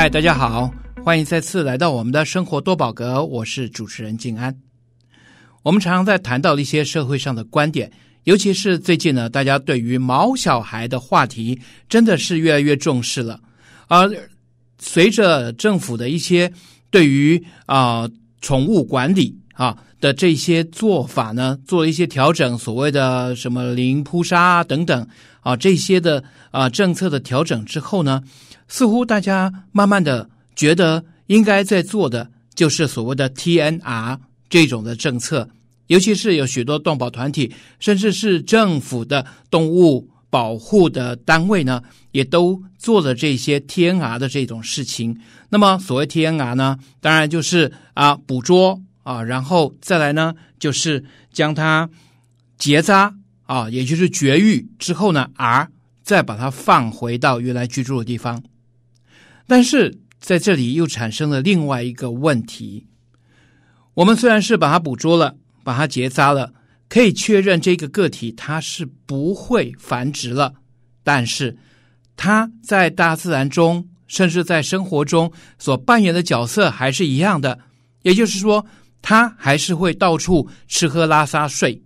嗨，大家好，欢迎再次来到我们的生活多宝阁，我是主持人静安。我们常常在谈到一些社会上的观点，尤其是最近呢，大家对于毛小孩的话题真的是越来越重视了。而随着政府的一些对于啊、宠物管理啊的这些做法呢，做了一些调整，所谓的什么零扑杀啊等等啊这些的啊政策的调整之后呢，似乎大家慢慢的觉得应该在做的就是所谓的 TNR 这种的政策，尤其是有许多动保团体，甚至是政府的动物保护的单位呢，也都做了这些 TNR 的这种事情。那么所谓 TNR 呢，当然就是啊捕捉啊，然后再来呢就是将它结扎啊，也就是绝育之后呢，R 再把它放回到原来居住的地方。但是在这里又产生了另外一个问题：我们虽然是把它捕捉了，把它结扎了。可以确认这个个体它是不会繁殖了，但是它在大自然中，甚至在生活中所扮演的角色还是一样的。也就是说，它还是会到处吃喝拉撒睡，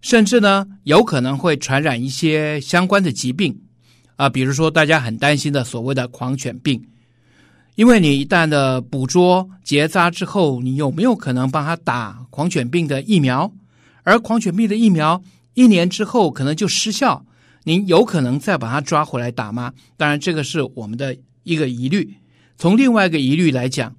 甚至呢有可能会传染一些相关的疾病啊，比如说大家很担心的所谓的狂犬病，因为你一旦的捕捉结扎之后，你有没有可能帮他打狂犬病的疫苗？而狂犬病的疫苗一年之后可能就失效，您有可能再把它抓回来打吗？当然，这个是我们的一个疑虑。从另外一个疑虑来讲，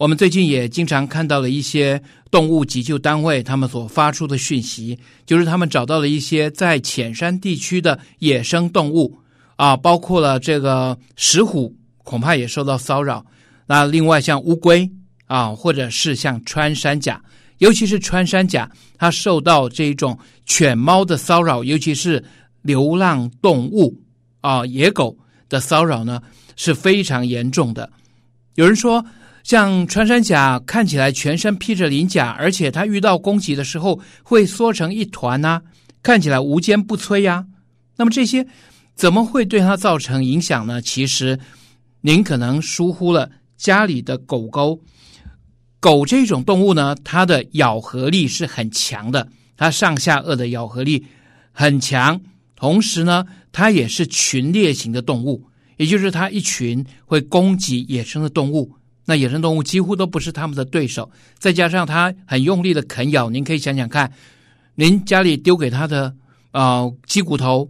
我们最近也经常看到了一些动物急救单位他们所发出的讯息，就是他们找到了一些在浅山地区的野生动物啊，包括了这个石虎，恐怕也受到骚扰。那另外像乌龟啊，或者是像穿山甲。尤其是穿山甲，它受到这种犬猫的骚扰，尤其是流浪动物啊，野狗的骚扰呢，是非常严重的。有人说，像穿山甲看起来全身披着鳞甲，而且它遇到攻击的时候会缩成一团呐、啊，看起来无坚不摧呀。那么这些怎么会对它造成影响呢？其实您可能疏忽了家里的狗狗。狗这种动物呢，它的咬合力是很强的，它上下颚的咬合力很强。同时呢，它也是群猎型的动物，也就是它一群会攻击野生的动物。那野生动物几乎都不是它们的对手，再加上它很用力的啃咬，您可以想想看，您家里丢给它的啊、呃、鸡骨头、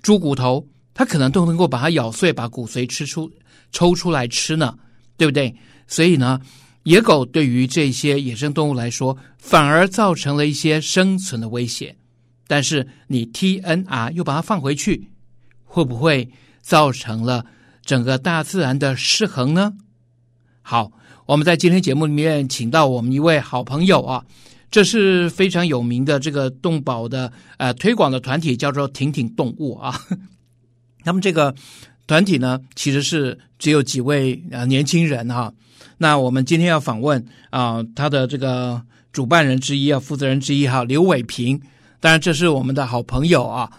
猪骨头，它可能都能够把它咬碎，把骨髓吃出抽出来吃呢，对不对？所以呢。野狗对于这些野生动物来说，反而造成了一些生存的威胁。但是你 TNR 又把它放回去，会不会造成了整个大自然的失衡呢？好，我们在今天节目里面请到我们一位好朋友啊，这是非常有名的这个动保的呃推广的团体，叫做挺挺动物啊。他们这个团体呢，其实是只有几位呃年轻人哈、那我们今天要访问啊、他的这个主办人之一啊，负责人之一哈，刘伟平。当然，这是我们的好朋友啊，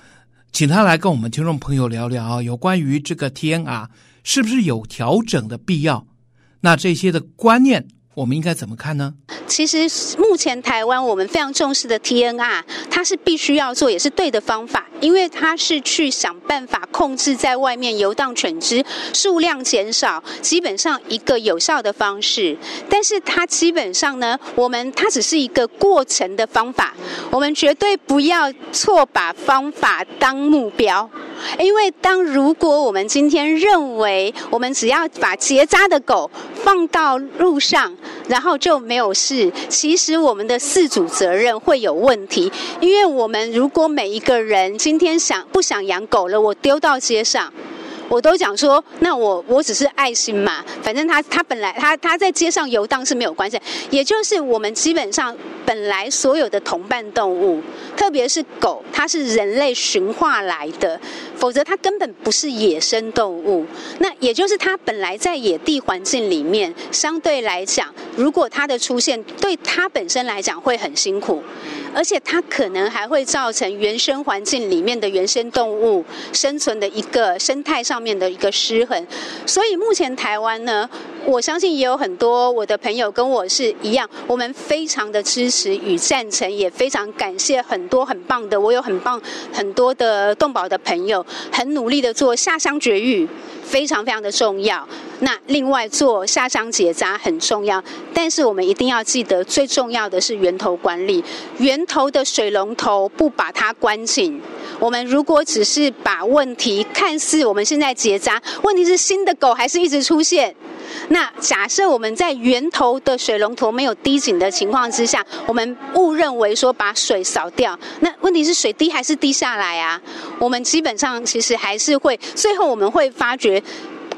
请他来跟我们听众朋友聊聊有关于这个 TNR 是不是有调整的必要？那这些的观念，我们应该怎么看呢？其实目前台湾我们非常重视的 TNR，它是必须要做，也是对的方法，因为它是去想办法控制在外面游荡犬只数量减少，基本上一个有效的方式。但是它基本上呢，我们它只是一个过程的方法，我们绝对不要错把方法当目标，因为当如果我们今天认为我们只要把结扎的狗放到路上，然后就没有事。其实我们的四组责任会有问题，因为我们如果每一个人今天想不想养狗了，我丢到街上。我都讲说，那我我只是爱心嘛，反正他他本来他他在街上游荡是没有关系，也就是我们基本上本来所有的同伴动物，特别是狗，它是人类驯化来的，否则它根本不是野生动物。那也就是它本来在野地环境里面，相对来讲，如果它的出现对它本身来讲会很辛苦。而且它可能还会造成原生环境里面的原生动物生存的一个生态上面的一个失衡。所以目前台湾呢，我相信也有很多我的朋友跟我是一样，我们非常的支持与赞成，也非常感谢很多很棒的，我有很棒很多的动保的朋友，很努力的做下乡绝育。非常非常的重要。那另外做下乡结扎很重要，但是我们一定要记得，最重要的是源头管理。源头的水龙头不把它关紧，我们如果只是把问题看似我们现在结扎，问题是新的狗还是一直出现。那假设我们在源头的水龙头没有滴紧的情况之下，我们误认为说把水扫掉，那问题是水滴还是滴下来啊？我们基本上其实还是会，最后我们会发觉。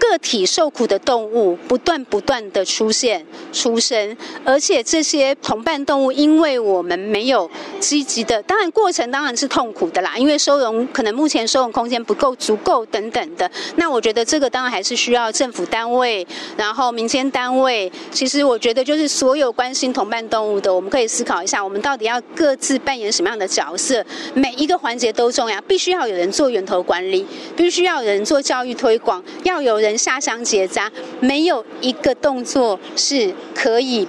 个体受苦的动物不断不断的出现出生，而且这些同伴动物，因为我们没有积极的，当然过程当然是痛苦的啦，因为收容可能目前收容空间不够足够等等的。那我觉得这个当然还是需要政府单位，然后民间单位。其实我觉得就是所有关心同伴动物的，我们可以思考一下，我们到底要各自扮演什么样的角色？每一个环节都重要，必须要有人做源头管理，必须要有人做教育推广，要有人。下乡结扎，没有一个动作是可以，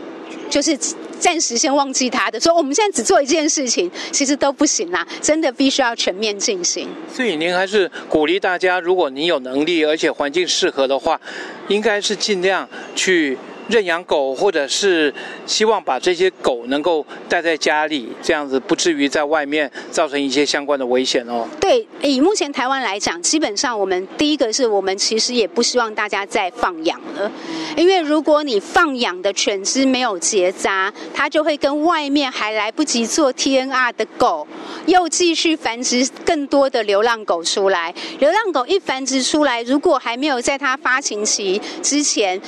就是暂时先忘记他的。说我们现在只做一件事情，其实都不行啦，真的必须要全面进行。所以您还是鼓励大家，如果您有能力，而且环境适合的话，应该是尽量去。认养狗，或者是希望把这些狗能够带在家里，这样子不至于在外面造成一些相关的危险哦。对，以目前台湾来讲，基本上我们第一个是我们其实也不希望大家再放养了，因为如果你放养的犬只没有结扎，它就会跟外面还来不及做 TNR 的狗又继续繁殖更多的流浪狗出来。流浪狗一繁殖出来，如果还没有在它发情期之前。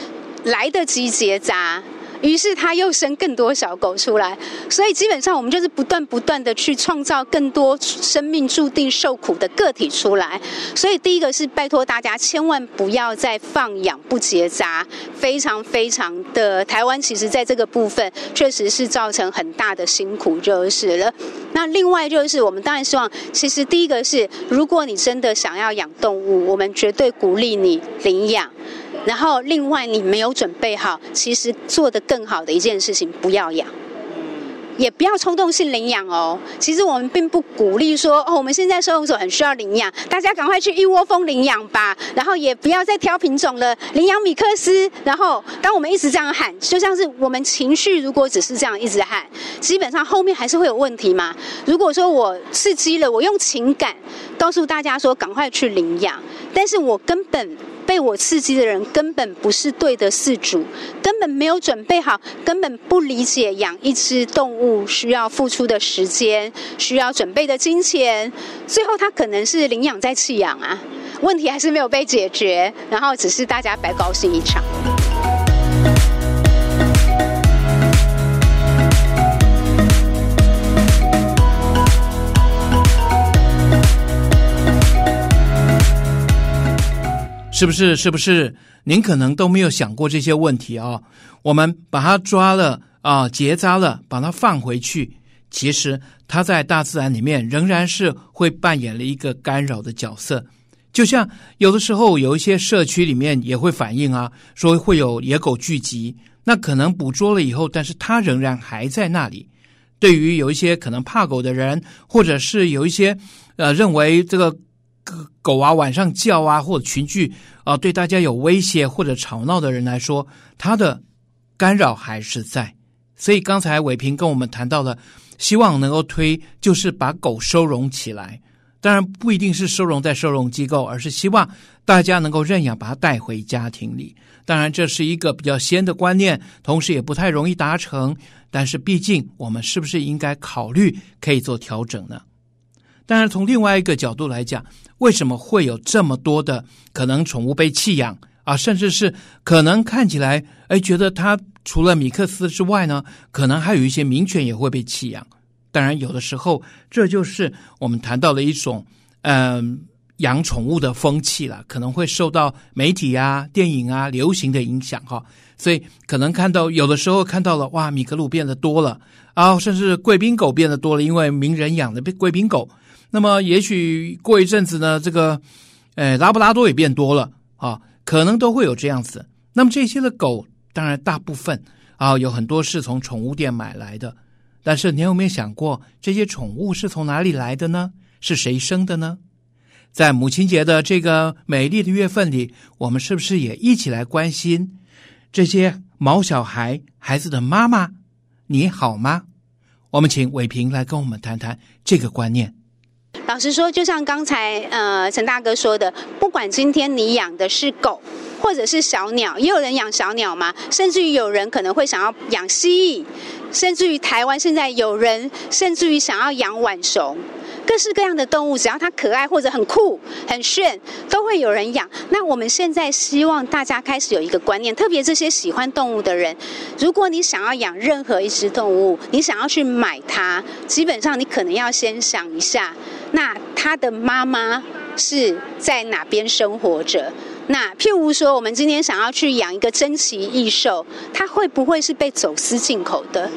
来得及结扎，于是他又生更多小狗出来，所以基本上我们就是不断不断的去创造更多生命注定受苦的个体出来。所以第一个是拜托大家千万不要再放养不结扎，非常非常的台湾，其实在这个部分确实是造成很大的辛苦就是了。那另外就是我们当然希望，其实第一个是如果你真的想要养动物，我们绝对鼓励你领养。然后，另外你没有准备好，其实做得更好的一件事情，不要养，也不要冲动性领养哦。其实我们并不鼓励说，哦，我们现在收容所很需要领养，大家赶快去一窝蜂领养吧。然后也不要再挑品种了，领养米克斯。然后，当我们一直这样喊，就像是我们情绪如果只是这样一直喊，基本上后面还是会有问题嘛。如果说我刺激了，我用情感告诉大家说赶快去领养，但是我根本。被我刺激的人根本不是对的事主，根本没有准备好，根本不理解养一只动物需要付出的时间，需要准备的金钱，最后他可能是领养再弃养啊，问题还是没有被解决，然后只是大家白高兴一场。是不是？是不是？您可能都没有想过这些问题啊、哦。我们把它抓了啊，结扎了，把它放回去。其实它在大自然里面仍然是会扮演了一个干扰的角色。就像有的时候有一些社区里面也会反映啊，说会有野狗聚集，那可能捕捉了以后，但是它仍然还在那里。对于有一些可能怕狗的人，或者是有一些呃认为这个。狗啊，晚上叫啊，或者群聚啊，对大家有威胁或者吵闹的人来说，它的干扰还是在。所以刚才伟平跟我们谈到了，希望能够推，就是把狗收容起来。当然不一定是收容在收容机构，而是希望大家能够认养，把它带回家庭里。当然这是一个比较先的观念，同时也不太容易达成。但是毕竟我们是不是应该考虑可以做调整呢？当然从另外一个角度来讲。为什么会有这么多的可能宠物被弃养啊？甚至是可能看起来，哎，觉得它除了米克斯之外呢，可能还有一些名犬也会被弃养。当然，有的时候这就是我们谈到了一种，嗯、养宠物的风气了，可能会受到媒体啊、电影啊、流行的影响哈，所以可能看到有的时候看到了哇，米格鲁变得多了啊，甚至贵宾狗变得多了，因为名人养的贵宾狗。那么也许过一阵子呢，这个呃拉布拉多也变多了啊，可能都会有这样子。那么这些的狗，当然大部分啊有很多是从宠物店买来的，但是你有没有想过，这些宠物是从哪里来的呢？是谁生的呢？在母亲节的这个美丽的月份里，我们是不是也一起来关心这些毛小孩孩子的妈妈？你好吗？我们请伟平来跟我们谈谈这个观念。老实说，就像刚才呃陈大哥说的，不管今天你养的是狗，或者是小鸟，也有人养小鸟吗？甚至于有人可能会想要养蜥蜴，甚至于台湾现在有人甚至于想要养浣熊。各式各样的动物，只要它可爱或者很酷、很炫，都会有人养。那我们现在希望大家开始有一个观念，特别这些喜欢动物的人，如果你想要养任何一只动物，你想要去买它，基本上你可能要先想一下，那他的妈妈是在哪边生活着？那譬如说，我们今天想要去养一个珍奇异兽，它会不会是被走私进口的？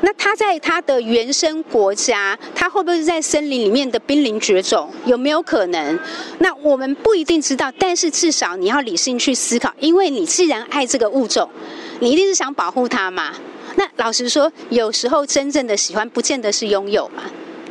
那它在它的原生国家，它会不会是在森林里面的濒临绝种？有没有可能？那我们不一定知道，但是至少你要理性去思考，因为你既然爱这个物种，你一定是想保护它嘛。那老实说，有时候真正的喜欢，不见得是拥有嘛，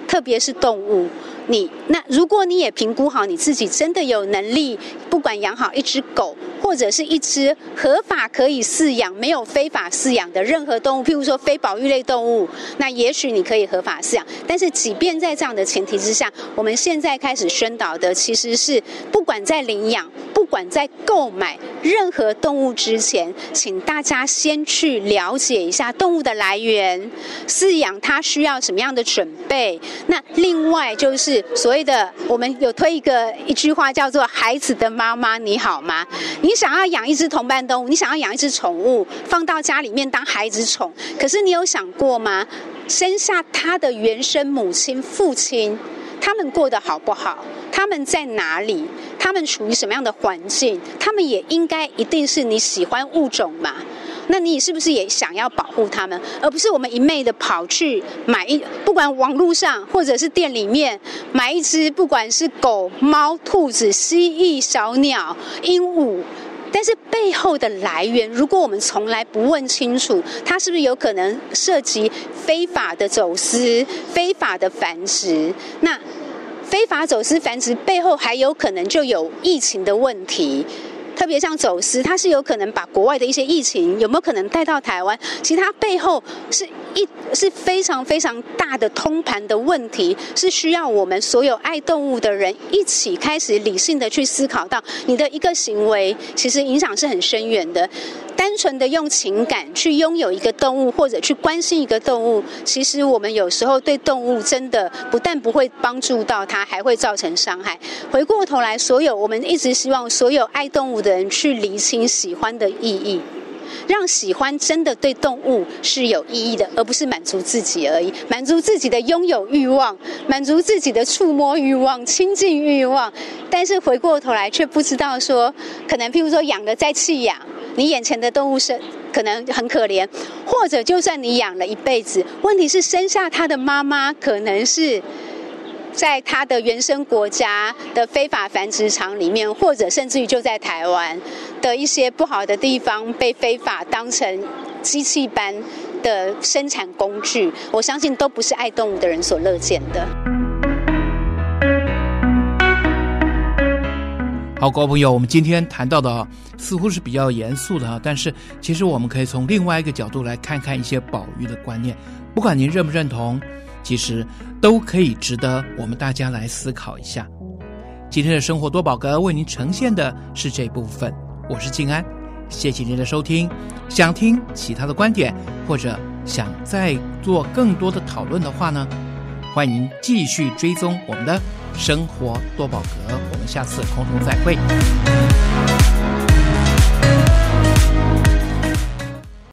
特别是动物。你那如果你也评估好你自己真的有能力，不管养好一只狗，或者是一只合法可以饲养、没有非法饲养的任何动物，譬如说非保育类动物，那也许你可以合法饲养。但是即便在这样的前提之下，我们现在开始宣导的其实是，不管在领养，不管在购买任何动物之前，请大家先去了解一下动物的来源，饲养它需要什么样的准备。那另外就是。所谓的，我们有推一个一句话叫做“孩子的妈妈，你好吗？”你想要养一只同伴动物，你想要养一只宠物，放到家里面当孩子宠。可是你有想过吗？生下他的原生母亲、父亲，他们过得好不好？他们在哪里？他们处于什么样的环境？他们也应该一定是你喜欢物种嘛？那你是不是也想要保护他们，而不是我们一昧的跑去买一，不管网络上或者是店里面买一只，不管是狗、猫、兔子、蜥蜴、小鸟、鹦鹉，但是背后的来源，如果我们从来不问清楚，它是不是有可能涉及非法的走私、非法的繁殖？那非法走私繁殖背后还有可能就有疫情的问题。特别像走私，它是有可能把国外的一些疫情有没有可能带到台湾？其实它背后是一是非常非常大的通盘的问题，是需要我们所有爱动物的人一起开始理性的去思考到，你的一个行为其实影响是很深远的。单纯的用情感去拥有一个动物，或者去关心一个动物，其实我们有时候对动物真的不但不会帮助到它，还会造成伤害。回过头来，所有我们一直希望所有爱动物的人去厘清喜欢的意义，让喜欢真的对动物是有意义的，而不是满足自己而已，满足自己的拥有欲望，满足自己的触摸欲望、亲近欲望。但是回过头来却不知道说，可能譬如说养了再弃养。你眼前的动物是可能很可怜，或者就算你养了一辈子，问题是生下它的妈妈可能是在它的原生国家的非法繁殖场里面，或者甚至于就在台湾的一些不好的地方被非法当成机器般的生产工具，我相信都不是爱动物的人所乐见的。好，各位朋友，我们今天谈到的似乎是比较严肃的哈，但是其实我们可以从另外一个角度来看看一些保育的观念，不管您认不认同，其实都可以值得我们大家来思考一下。今天的生活多宝格为您呈现的是这部分，我是静安，谢谢您的收听。想听其他的观点，或者想再做更多的讨论的话呢，欢迎继续追踪我们的生活多宝格。我们下次空中再会。